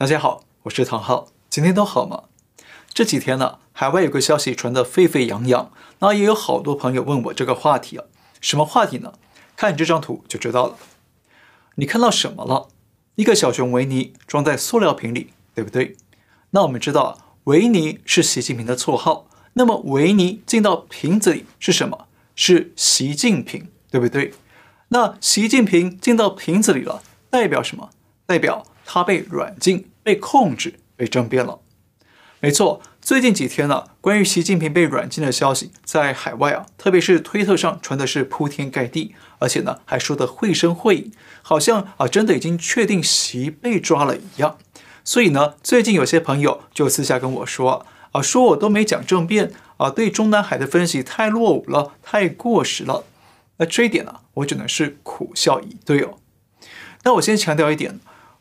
大家好，我是唐浩，今天都好吗？这几天呢，海外有个消息传得沸沸扬扬，那也有好多朋友问我这个话题啊，什么话题呢？看你这张图就知道了。你看到什么了？一个小熊维尼装在塑料瓶里，对不对？那我们知道啊，维尼是习近平的绰号，那么维尼进到瓶子里是什么？是习近平，对不对？那习近平进到瓶子里了，代表什么？代表他被软禁、被控制、被政变了。没错，最近几天呢，关于习近平被软禁的消息在海外啊，特别是推特上传的是铺天盖地，而且呢还说的绘声绘影，好像啊真的已经确定习被抓了一样。所以呢，最近有些朋友就私下跟我说啊，说我都没讲政变啊，对中南海的分析太落伍了，太过时了。那这一点呢，我只能是苦笑以对哦。那我先强调一点。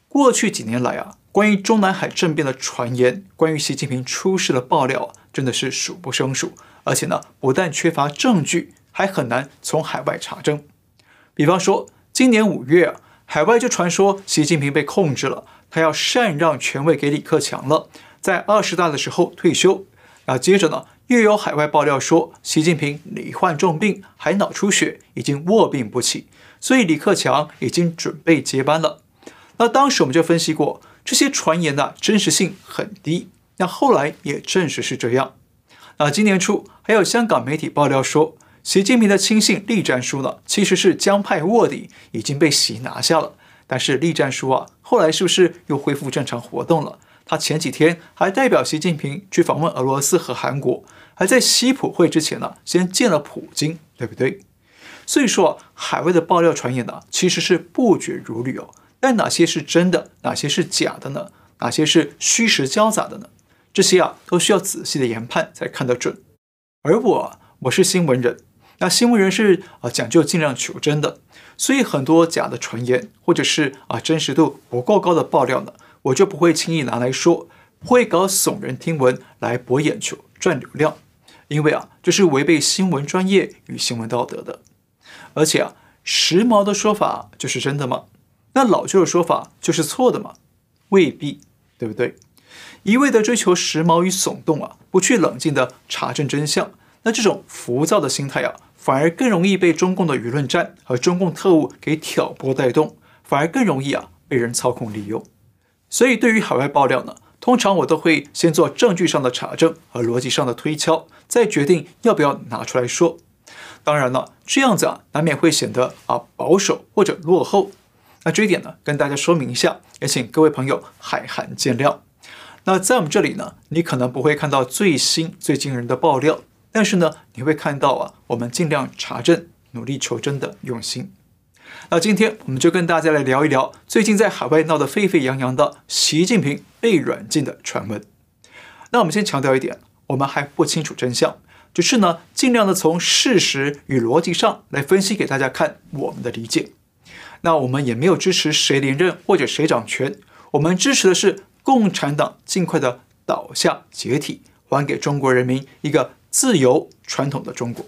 过去几年来啊，关于中南海政变的传言，关于习近平出事的爆料啊，真的是数不胜数。而且呢，不但缺乏证据，还很难从海外查证。比方说，今年五月啊，海外就传说习近平被控制了，他要禅让权位给李克强了，在二十大的时候退休。那接着呢，又有海外爆料说，习近平罹患重病，还脑出血，已经卧病不起，所以李克强已经准备接班了。那当时我们就分析过，这些传言的真实性很低。那后来也证实是这样。那今年初还有香港媒体爆料说，习近平的亲信栗战书呢，其实是江派卧底，已经被习拿下了。但是栗战书啊，后来是不是又恢复正常活动了？他前几天还代表习近平去访问俄罗斯和韩国，还在西普会之前呢，先见了普京，对不对？所以说，海外的爆料传言呢，其实是不绝如缕哦。但哪些是真的，哪些是假的呢？哪些是虚实交杂的呢？这些啊，都需要仔细的研判才看得准。而我，我是新闻人，那新闻人是啊讲究尽量求真的，所以很多假的传言或者是啊真实度不够高的爆料呢，我就不会轻易拿来说，会搞耸人听闻来博眼球赚流量，因为啊这是违背新闻专业与新闻道德的。而且啊，时髦的说法就是真的吗？那老旧的说法就是错的吗？未必，对不对？一味的追求时髦与耸动啊，不去冷静的查证真相，那这种浮躁的心态啊，反而更容易被中共的舆论战和中共特务给挑拨带动，反而更容易啊被人操控利用。所以对于海外爆料呢，通常我都会先做证据上的查证和逻辑上的推敲，再决定要不要拿出来说。当然了，这样子啊，难免会显得啊保守或者落后。那这一点呢，跟大家说明一下，也请各位朋友海涵见谅。那在我们这里呢，你可能不会看到最新最惊人的爆料，但是呢，你会看到啊，我们尽量查证、努力求真的用心。那今天我们就跟大家来聊一聊最近在海外闹得沸沸扬扬的习近平被软禁的传闻。那我们先强调一点，我们还不清楚真相，只是呢，尽量的从事实与逻辑上来分析给大家看我们的理解。那我们也没有支持谁连任或者谁掌权，我们支持的是共产党尽快的倒下解体，还给中国人民一个自由传统的中国。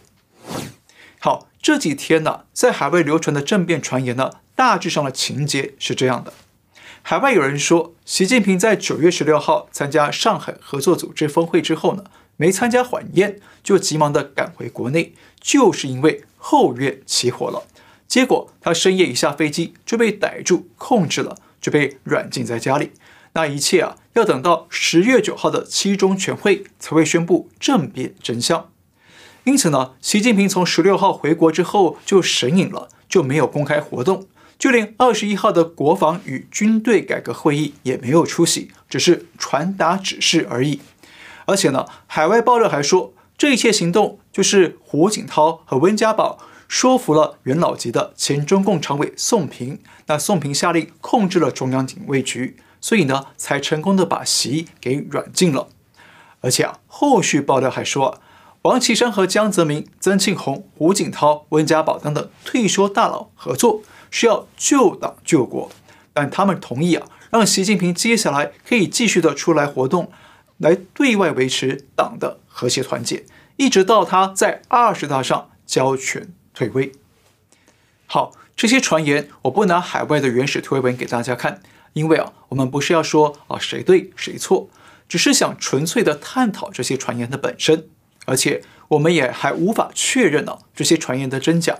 好，这几天呢，在海外流传的政变传言呢，大致上的情节是这样的：海外有人说，习近平在九月十六号参加上海合作组织峰会之后呢，没参加晚宴，就急忙的赶回国内，就是因为后院起火了。结果他深夜一下飞机就被逮住控制了，就被软禁在家里。那一切啊，要等到十月九号的七中全会才会宣布政变真相。因此呢，习近平从十六号回国之后就神隐了，就没有公开活动，就连二十一号的国防与军队改革会议也没有出席，只是传达指示而已。而且呢，海外爆料还说，这一切行动就是胡锦涛和温家宝。说服了元老级的前中共常委宋平，那宋平下令控制了中央警卫局，所以呢，才成功的把习给软禁了。而且啊，后续爆料还说，王岐山和江泽民、曾庆红、胡锦涛、温家宝等等退休大佬合作，是要救党救国，但他们同意啊，让习近平接下来可以继续的出来活动，来对外维持党的和谐团结，一直到他在二十大上交权。退位。好，这些传言我不拿海外的原始推文给大家看，因为啊，我们不是要说啊谁对谁错，只是想纯粹的探讨这些传言的本身，而且我们也还无法确认呢、啊、这些传言的真假。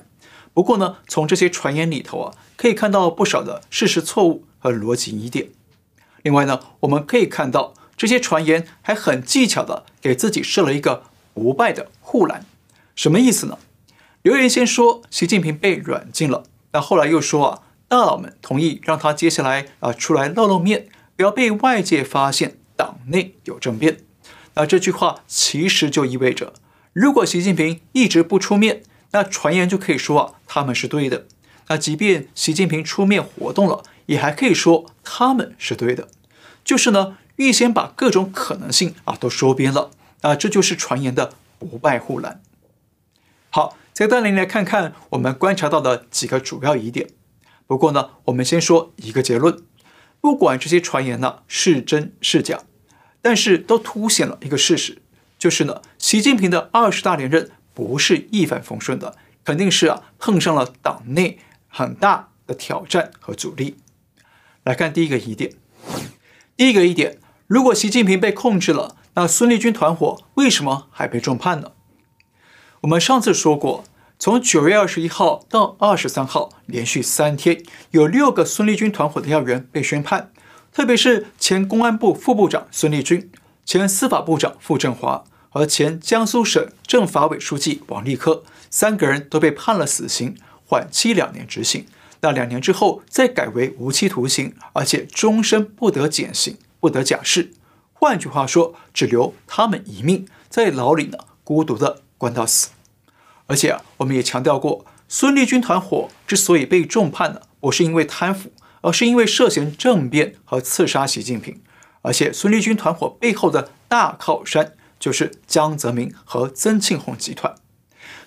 不过呢，从这些传言里头啊，可以看到不少的事实错误和逻辑疑点。另外呢，我们可以看到这些传言还很技巧的给自己设了一个不败的护栏。什么意思呢？留言先说习近平被软禁了，那后来又说啊，大佬们同意让他接下来啊出来露露面，不要被外界发现党内有政变。那这句话其实就意味着，如果习近平一直不出面，那传言就可以说啊他们是对的。那即便习近平出面活动了，也还可以说他们是对的。就是呢，预先把各种可能性啊都说遍了。啊，这就是传言的不败护栏。好，再带您来看看我们观察到的几个主要疑点。不过呢，我们先说一个结论：不管这些传言呢是真是假，但是都凸显了一个事实，就是呢，习近平的二十大连任不是一帆风顺的，肯定是啊碰上了党内很大的挑战和阻力。来看第一个疑点，第一个疑点：如果习近平被控制了，那孙立军团伙为什么还被重判呢？我们上次说过，从九月二十一号到二十三号，连续三天，有六个孙立军团伙的要员被宣判，特别是前公安部副部长孙立军、前司法部长傅政华和前江苏省政法委书记王立科，三个人都被判了死刑，缓期两年执行。那两年之后再改为无期徒刑，而且终身不得减刑、不得假释。换句话说，只留他们一命，在牢里呢，孤独的。关到死，而且啊，我们也强调过，孙立军团伙之所以被重判呢，不是因为贪腐，而是因为涉嫌政变和刺杀习近平。而且，孙立军团伙背后的大靠山就是江泽民和曾庆红集团。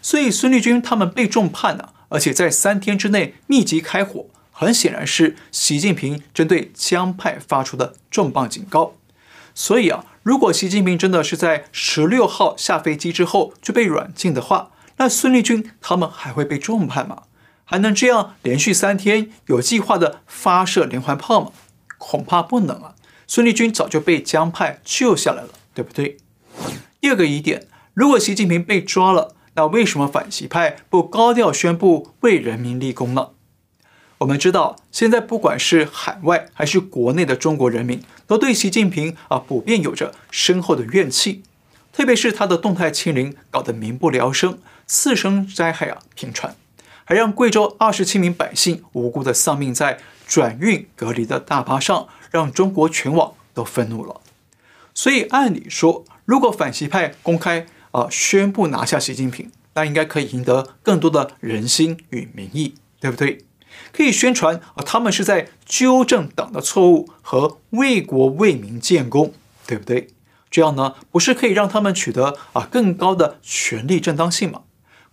所以，孙立军他们被重判呢，而且在三天之内密集开火，很显然是习近平针对江派发出的重磅警告。所以啊。如果习近平真的是在十六号下飞机之后就被软禁的话，那孙立军他们还会被重判吗？还能这样连续三天有计划的发射连环炮吗？恐怕不能啊！孙立军早就被江派救下来了，对不对？第二个疑点，如果习近平被抓了，那为什么反习派不高调宣布为人民立功呢？我们知道，现在不管是海外还是国内的中国人民，都对习近平啊普遍有着深厚的怨气，特别是他的动态清零搞得民不聊生，次生灾害啊频传，还让贵州二十七名百姓无辜的丧命在转运隔离的大巴上，让中国全网都愤怒了。所以按理说，如果反习派公开啊宣布拿下习近平，那应该可以赢得更多的人心与民意，对不对？可以宣传啊，他们是在纠正党的错误和为国为民建功，对不对？这样呢，不是可以让他们取得啊更高的权力正当性吗？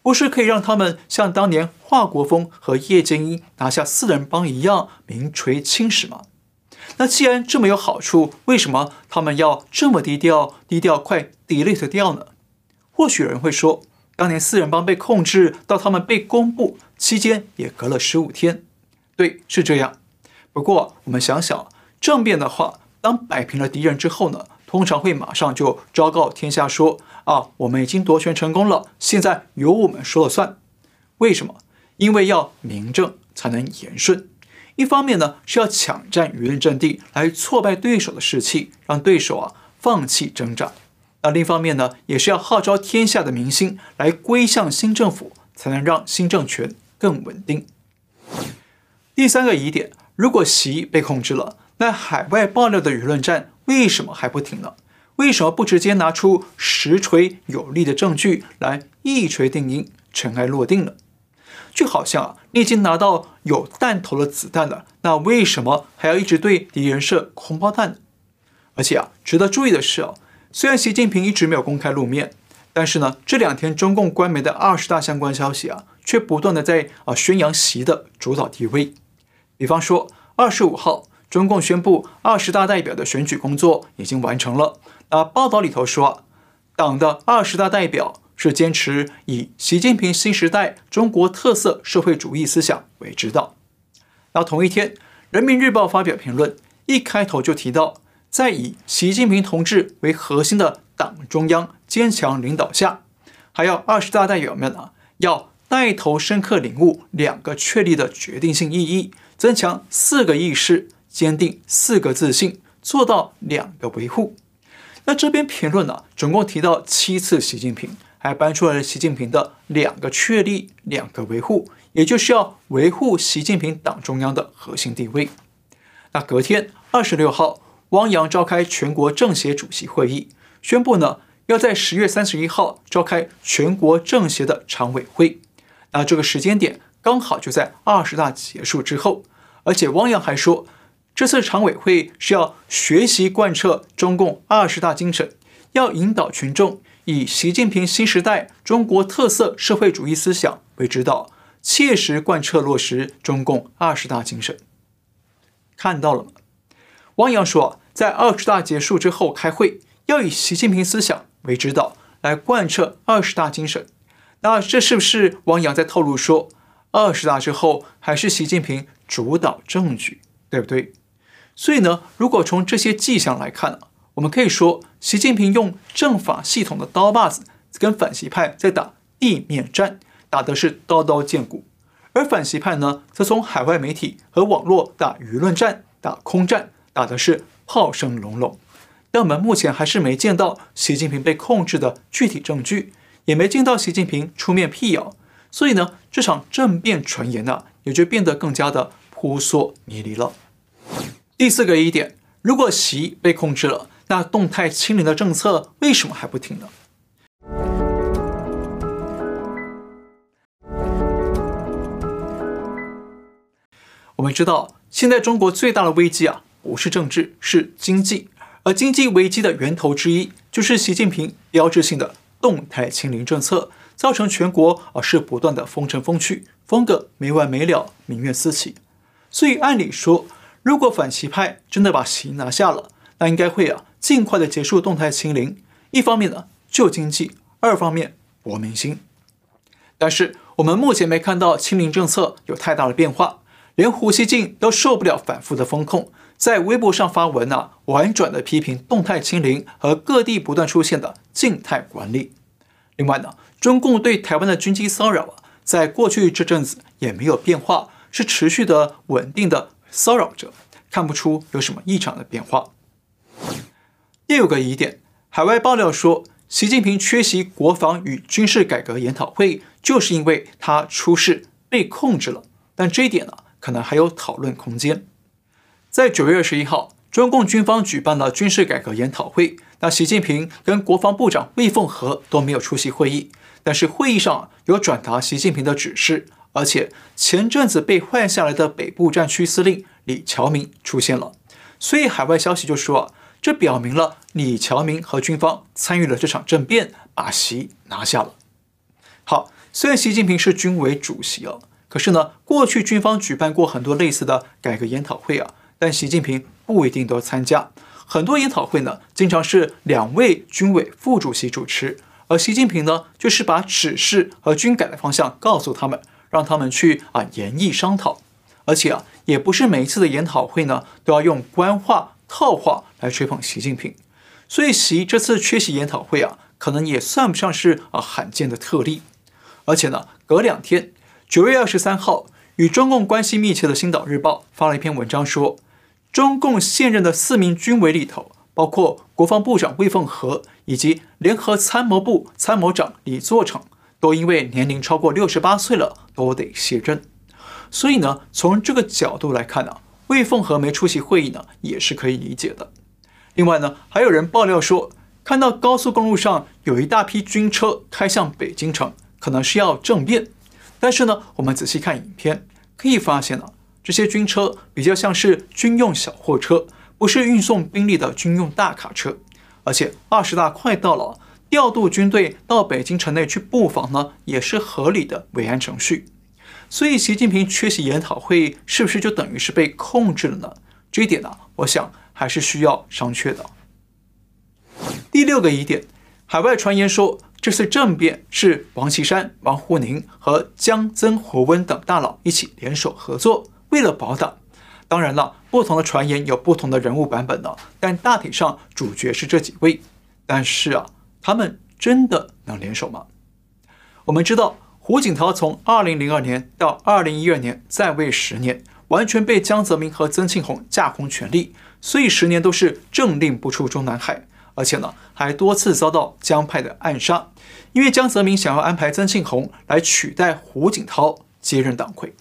不是可以让他们像当年华国锋和叶剑英拿下四人帮一样名垂青史吗？那既然这么有好处，为什么他们要这么低调？低调快 delete 掉呢？或许有人会说，当年四人帮被控制到他们被公布期间也隔了十五天。对，是这样。不过我们想想，政变的话，当摆平了敌人之后呢，通常会马上就昭告天下说：啊，我们已经夺权成功了，现在由我们说了算。为什么？因为要名正才能言顺。一方面呢，是要抢占舆论阵地，来挫败对手的士气，让对手啊放弃挣扎。那另一方面呢，也是要号召天下的民心来归向新政府，才能让新政权更稳定。第三个疑点，如果习被控制了，那海外爆料的舆论战为什么还不停呢？为什么不直接拿出实锤有力的证据来一锤定音、尘埃落定呢？就好像啊，你已经拿到有弹头的子弹了，那为什么还要一直对敌人射空包弹？而且啊，值得注意的是啊，虽然习近平一直没有公开露面，但是呢，这两天中共官媒的二十大相关消息啊，却不断的在啊宣扬习的主导地位。比方说，二十五号，中共宣布二十大代表的选举工作已经完成了。那报道里头说，党的二十大代表是坚持以习近平新时代中国特色社会主义思想为指导。那同一天，《人民日报》发表评论，一开头就提到，在以习近平同志为核心的党中央坚强领导下，还要二十大代表们啊，要带头深刻领悟两个确立的决定性意义，增强四个意识，坚定四个自信，做到两个维护。那这篇评论呢，总共提到七次习近平，还搬出来了习近平的两个确立、两个维护，也就是要维护习近平党中央的核心地位。那隔天二十六号，汪洋召开全国政协主席会议，宣布呢要在十月三十一号召开全国政协的常委会。那这个时间点刚好就在二十大结束之后，而且汪洋还说，这次常委会是要学习贯彻中共二十大精神，要引导群众以习近平新时代中国特色社会主义思想为指导，切实贯彻落实中共二十大精神。看到了吗？汪洋说，在二十大结束之后开会，要以习近平思想为指导，来贯彻二十大精神。那这是不是汪洋在透露说，二十大之后还是习近平主导政局，对不对？所以呢，如果从这些迹象来看，我们可以说，习近平用政法系统的刀把子跟反习派在打地面战，打的是刀刀见骨。而反习派呢，则从海外媒体和网络打舆论战、打空战，打的是炮声隆隆。但我们目前还是没见到习近平被控制的具体证据，也没见到习近平出面辟谣，所以呢，这场政变传言呢，也就变得更加的扑朔迷离了。第四个疑点，如果习被控制了，那动态清零的政策为什么还不停呢？我们知道，现在中国最大的危机啊，不是政治，是经济。而经济危机的源头之一，就是习近平标志性的动态清零政策，造成全国啊是不断的封城封区，封个没完没了，民怨四起。所以按理说，如果反习派真的把习拿下了，那应该会啊尽快的结束动态清零，一方面呢救经济，二方面博民心。但是我们目前没看到清零政策有太大的变化。连胡锡进都受不了反复的封控，在微博上发文啊，婉转的批评动态清零和各地不断出现的静态管理。另外呢，中共对台湾的军机骚扰啊，在过去这阵子也没有变化，是持续的稳定的骚扰着，看不出有什么异常的变化。第五个疑点，海外爆料说，习近平缺席国防与军事改革研讨会，就是因为他出事被控制了。但这一点呢？可能还有讨论空间。在九月二十一号，中共军方举办了军事改革研讨会，那习近平跟国防部长魏凤和都没有出席会议，但是会议上有转达习近平的指示，而且前阵子被换下来的北部战区司令李乔明出现了，所以海外消息就说，这表明了李乔明和军方参与了这场政变，把习拿下了。好，虽然习近平是军委主席啊。可是呢，过去军方举办过很多类似的改革研讨会啊，但习近平不一定都参加。很多研讨会呢，经常是两位军委副主席主持，而习近平呢，就是把指示和军改的方向告诉他们，让他们去啊研议商讨。而且啊，也不是每一次的研讨会呢，都要用官话套话来吹捧习近平。所以习这次缺席研讨会啊，可能也算不上是啊罕见的特例。而且呢，隔两天。九月二十三号，与中共关系密切的《星岛日报》发了一篇文章，说，中共现任的四名军委里头，包括国防部长魏凤和以及联合参谋部参谋长李作成，都因为年龄超过六十八岁了，都得卸任。所以呢，从这个角度来看呢，魏凤和没出席会议呢，也是可以理解的。另外呢，还有人爆料说，看到高速公路上有一大批军车开向北京城，可能是要政变。但是呢，我们仔细看影片，可以发现呢，这些军车比较像是军用小货车，不是运送兵力的军用大卡车。而且二十大快到了，调度军队到北京城内去布防呢，也是合理的维安程序。所以，习近平缺席研讨会，是不是就等于是被控制了呢？这一点呢，我想还是需要商榷的。第六个疑点，海外传言说。这次政变是王岐山、王沪宁和江曾国温等大佬一起联手合作，为了保党。当然了，不同的传言有不同的人物版本呢，但大体上主角是这几位。但是啊，他们真的能联手吗？我们知道，胡锦涛从二零零二年到二零一二年在位十年，完全被江泽民和曾庆红架空权力，所以十年都是政令不出中南海，而且呢，还多次遭到江派的暗杀，因为江泽民想要安排曾庆红来取代胡锦涛接任党魁。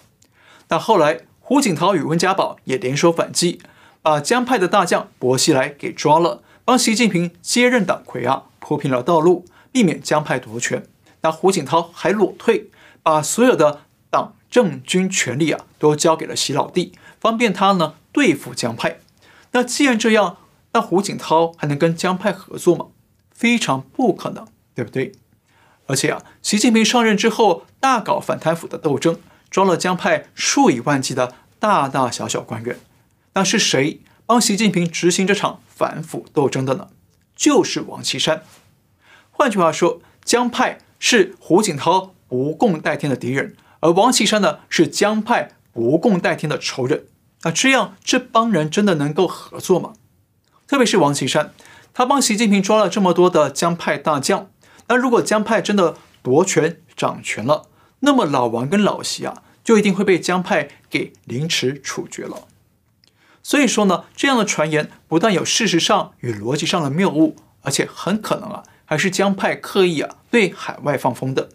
但后来，胡锦涛与温家宝也联手反击，把江派的大将薄熙来给抓了，帮习近平接任党魁啊铺平了道路，避免江派夺权。那胡锦涛还裸退，把所有的党政军权力啊都交给了习老弟，方便他呢对付江派。那既然这样，那胡锦涛还能跟江派合作吗？非常不可能，对不对？而且啊，习近平上任之后大搞反贪腐的斗争。抓了江派数以万计的大大小小官员，那是谁帮习近平执行这场反腐斗争的呢？就是王岐山。换句话说，江派是胡锦涛不共戴天的敌人，而王岐山呢是江派不共戴天的仇人。那这样这帮人真的能够合作吗？特别是王岐山，他帮习近平抓了这么多的江派大将，那如果江派真的夺权掌权了，那么老王跟老习啊，就一定会被江派给凌迟处决了。所以说呢，这样的传言不但有事实上与逻辑上的谬误，而且很可能啊，还是江派刻意啊对海外放风的。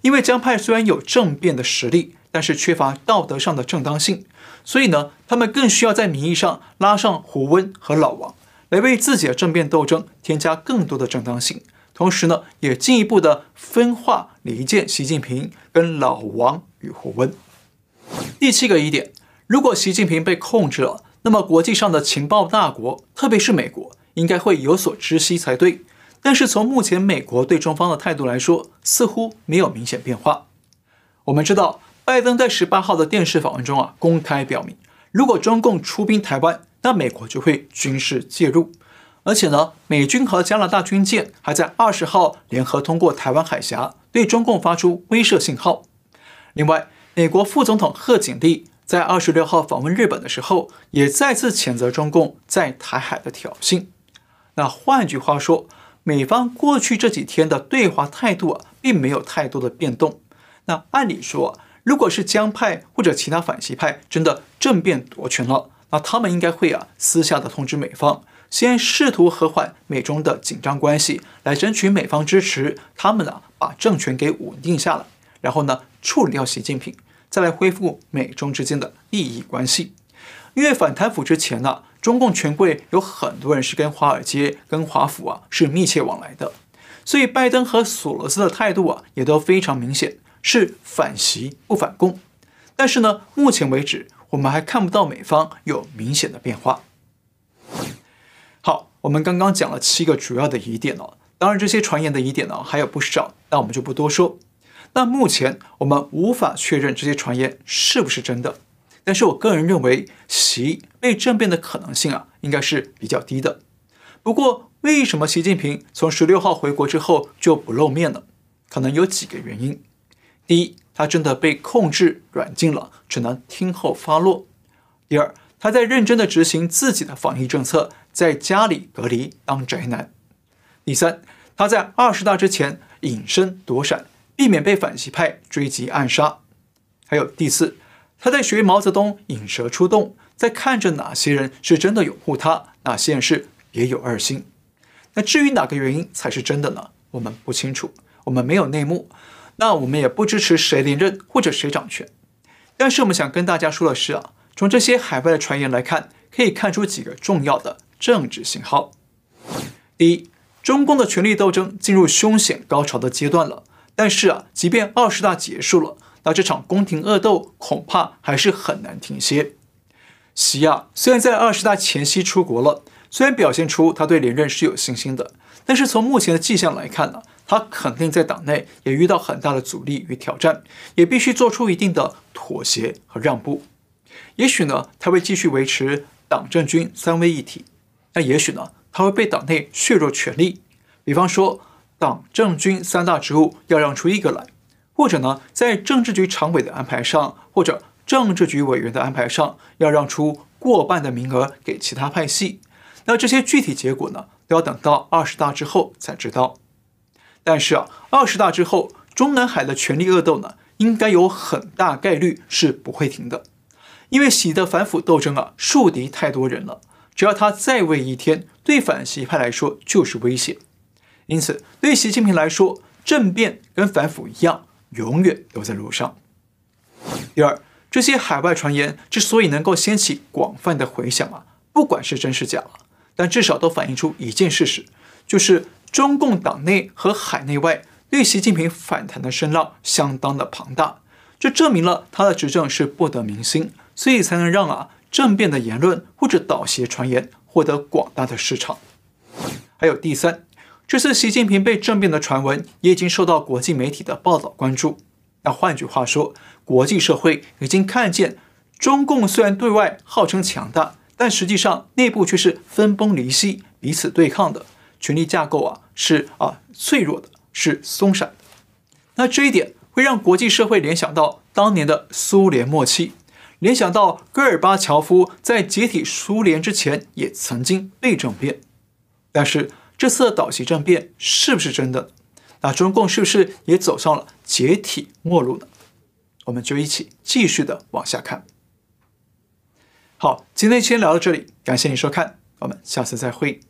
因为江派虽然有政变的实力，但是缺乏道德上的正当性，所以呢，他们更需要在名义上拉上胡温和老王，来为自己的政变斗争添加更多的正当性。同时呢，也进一步的分化离间习近平跟老王与胡温。第七个疑点，如果习近平被控制了，那么国际上的情报大国，特别是美国，应该会有所知悉才对。但是从目前美国对中方的态度来说，似乎没有明显变化。我们知道，拜登在十八号的电视访问中啊，公开表明，如果中共出兵台湾，那美国就会军事介入。而且呢，美军和加拿大军舰还在二十号联合通过台湾海峡，对中共发出威慑信号。另外，美国副总统贺锦丽在二十六号访问日本的时候，也再次谴责中共在台海的挑衅。那换句话说，美方过去这几天的对华态度啊，并没有太多的变动。那按理说，如果是江派或者其他反习派真的政变夺权了，那他们应该会啊私下的通知美方。先试图和缓美中的紧张关系，来争取美方支持，他们呢把政权给稳定下来，然后呢处理掉习近平，再来恢复美中之间的利益关系。因为反贪腐之前呢，中共权贵有很多人是跟华尔街、跟华府啊是密切往来的，所以拜登和索罗斯的态度啊也都非常明显，是反习不反共。但是呢，目前为止我们还看不到美方有明显的变化。好，我们刚刚讲了七个主要的疑点哦，当然这些传言的疑点呢还有不少，那我们就不多说。那目前我们无法确认这些传言是不是真的，但是我个人认为习被政变的可能性啊应该是比较低的。不过为什么习近平从十六号回国之后就不露面了？可能有几个原因。第一，他真的被控制软禁了，只能听候发落。第二，他在认真的执行自己的防疫政策。在家里隔离当宅男。第三，他在二十大之前隐身躲闪，避免被反习派追击暗杀。还有第四，他在学毛泽东引蛇出洞，在看着哪些人是真的拥护他，哪些人是别有二心。那至于哪个原因才是真的呢？我们不清楚，我们没有内幕，那我们也不支持谁连任或者谁掌权。但是我们想跟大家说的是啊，从这些海外的传言来看，可以看出几个重要的。政治信号。第一，中共的权力斗争进入凶险高潮的阶段了。但是啊，即便二十大结束了，那这场宫廷恶斗恐怕还是很难停歇。习啊，虽然在二十大前夕出国了，虽然表现出他对连任是有信心的，但是从目前的迹象来看呢，他肯定在党内也遇到很大的阻力与挑战，也必须做出一定的妥协和让步。也许呢，他会继续维持党政军三位一体。那也许呢，他会被党内削弱权力，比方说党政军三大职务要让出一个来，或者呢，在政治局常委的安排上，或者政治局委员的安排上，要让出过半的名额给其他派系。那这些具体结果呢，都要等到二十大之后才知道。但是啊，二十大之后，中南海的权力恶斗呢，应该有很大概率是不会停的，因为习的反腐斗争啊，树敌太多人了，只要他在位一天，对反习派来说就是威胁。因此，对习近平来说，政变跟反腐一样，永远都在路上。第二，这些海外传言之所以能够掀起广泛的回响啊，不管是真是假，但至少都反映出一件事实，就是中共党内和海内外对习近平反弹的声浪相当的庞大。这证明了他的执政是不得民心，所以才能让啊政变的言论或者倒邪传言获得广大的市场。还有第三。这次习近平被政变的传闻也已经受到国际媒体的报道关注。那换句话说，国际社会已经看见，中共虽然对外号称强大，但实际上内部却是分崩离析、彼此对抗的，权力架构啊是啊脆弱的，是松散的。那这一点会让国际社会联想到当年的苏联末期，联想到戈尔巴乔夫在解体苏联之前也曾经被政变，但是。这次的倒习政变是不是真的？那中共是不是也走上了解体末路呢？我们就一起继续的往下看。好，今天先聊到这里，感谢你收看，我们下次再会。